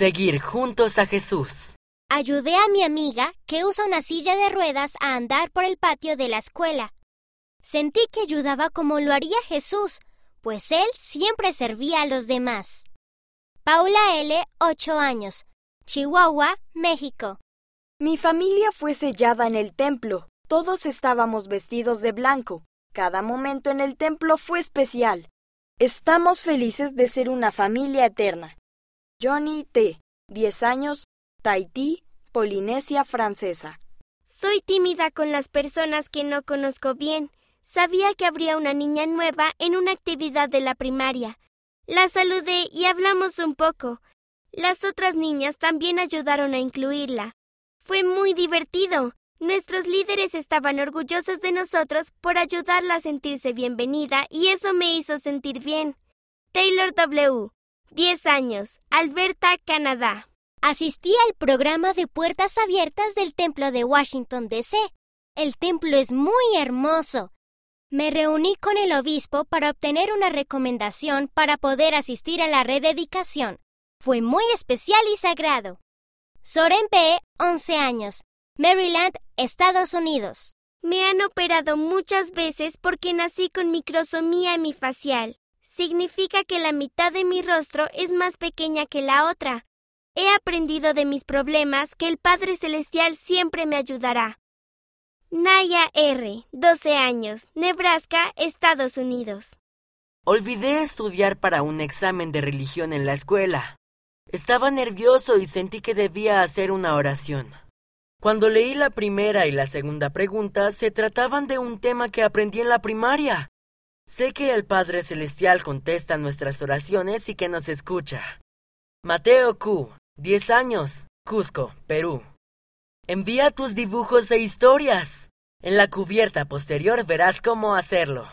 Seguir juntos a Jesús. Ayudé a mi amiga, que usa una silla de ruedas, a andar por el patio de la escuela. Sentí que ayudaba como lo haría Jesús, pues él siempre servía a los demás. Paula L., 8 años, Chihuahua, México. Mi familia fue sellada en el templo. Todos estábamos vestidos de blanco. Cada momento en el templo fue especial. Estamos felices de ser una familia eterna. Johnny T., 10 años, Tahití, Polinesia Francesa. Soy tímida con las personas que no conozco bien. Sabía que habría una niña nueva en una actividad de la primaria. La saludé y hablamos un poco. Las otras niñas también ayudaron a incluirla. Fue muy divertido. Nuestros líderes estaban orgullosos de nosotros por ayudarla a sentirse bienvenida y eso me hizo sentir bien. Taylor W. 10 años, Alberta, Canadá. Asistí al programa de puertas abiertas del Templo de Washington, D.C. El templo es muy hermoso. Me reuní con el obispo para obtener una recomendación para poder asistir a la rededicación. Fue muy especial y sagrado. Soren P., 11 años, Maryland, Estados Unidos. Me han operado muchas veces porque nací con microsomía hemifacial. Significa que la mitad de mi rostro es más pequeña que la otra. He aprendido de mis problemas que el Padre Celestial siempre me ayudará. Naya R., 12 años, Nebraska, Estados Unidos. Olvidé estudiar para un examen de religión en la escuela. Estaba nervioso y sentí que debía hacer una oración. Cuando leí la primera y la segunda pregunta, se trataban de un tema que aprendí en la primaria. Sé que el Padre Celestial contesta nuestras oraciones y que nos escucha. Mateo Q, 10 años, Cusco, Perú. Envía tus dibujos e historias. En la cubierta posterior verás cómo hacerlo.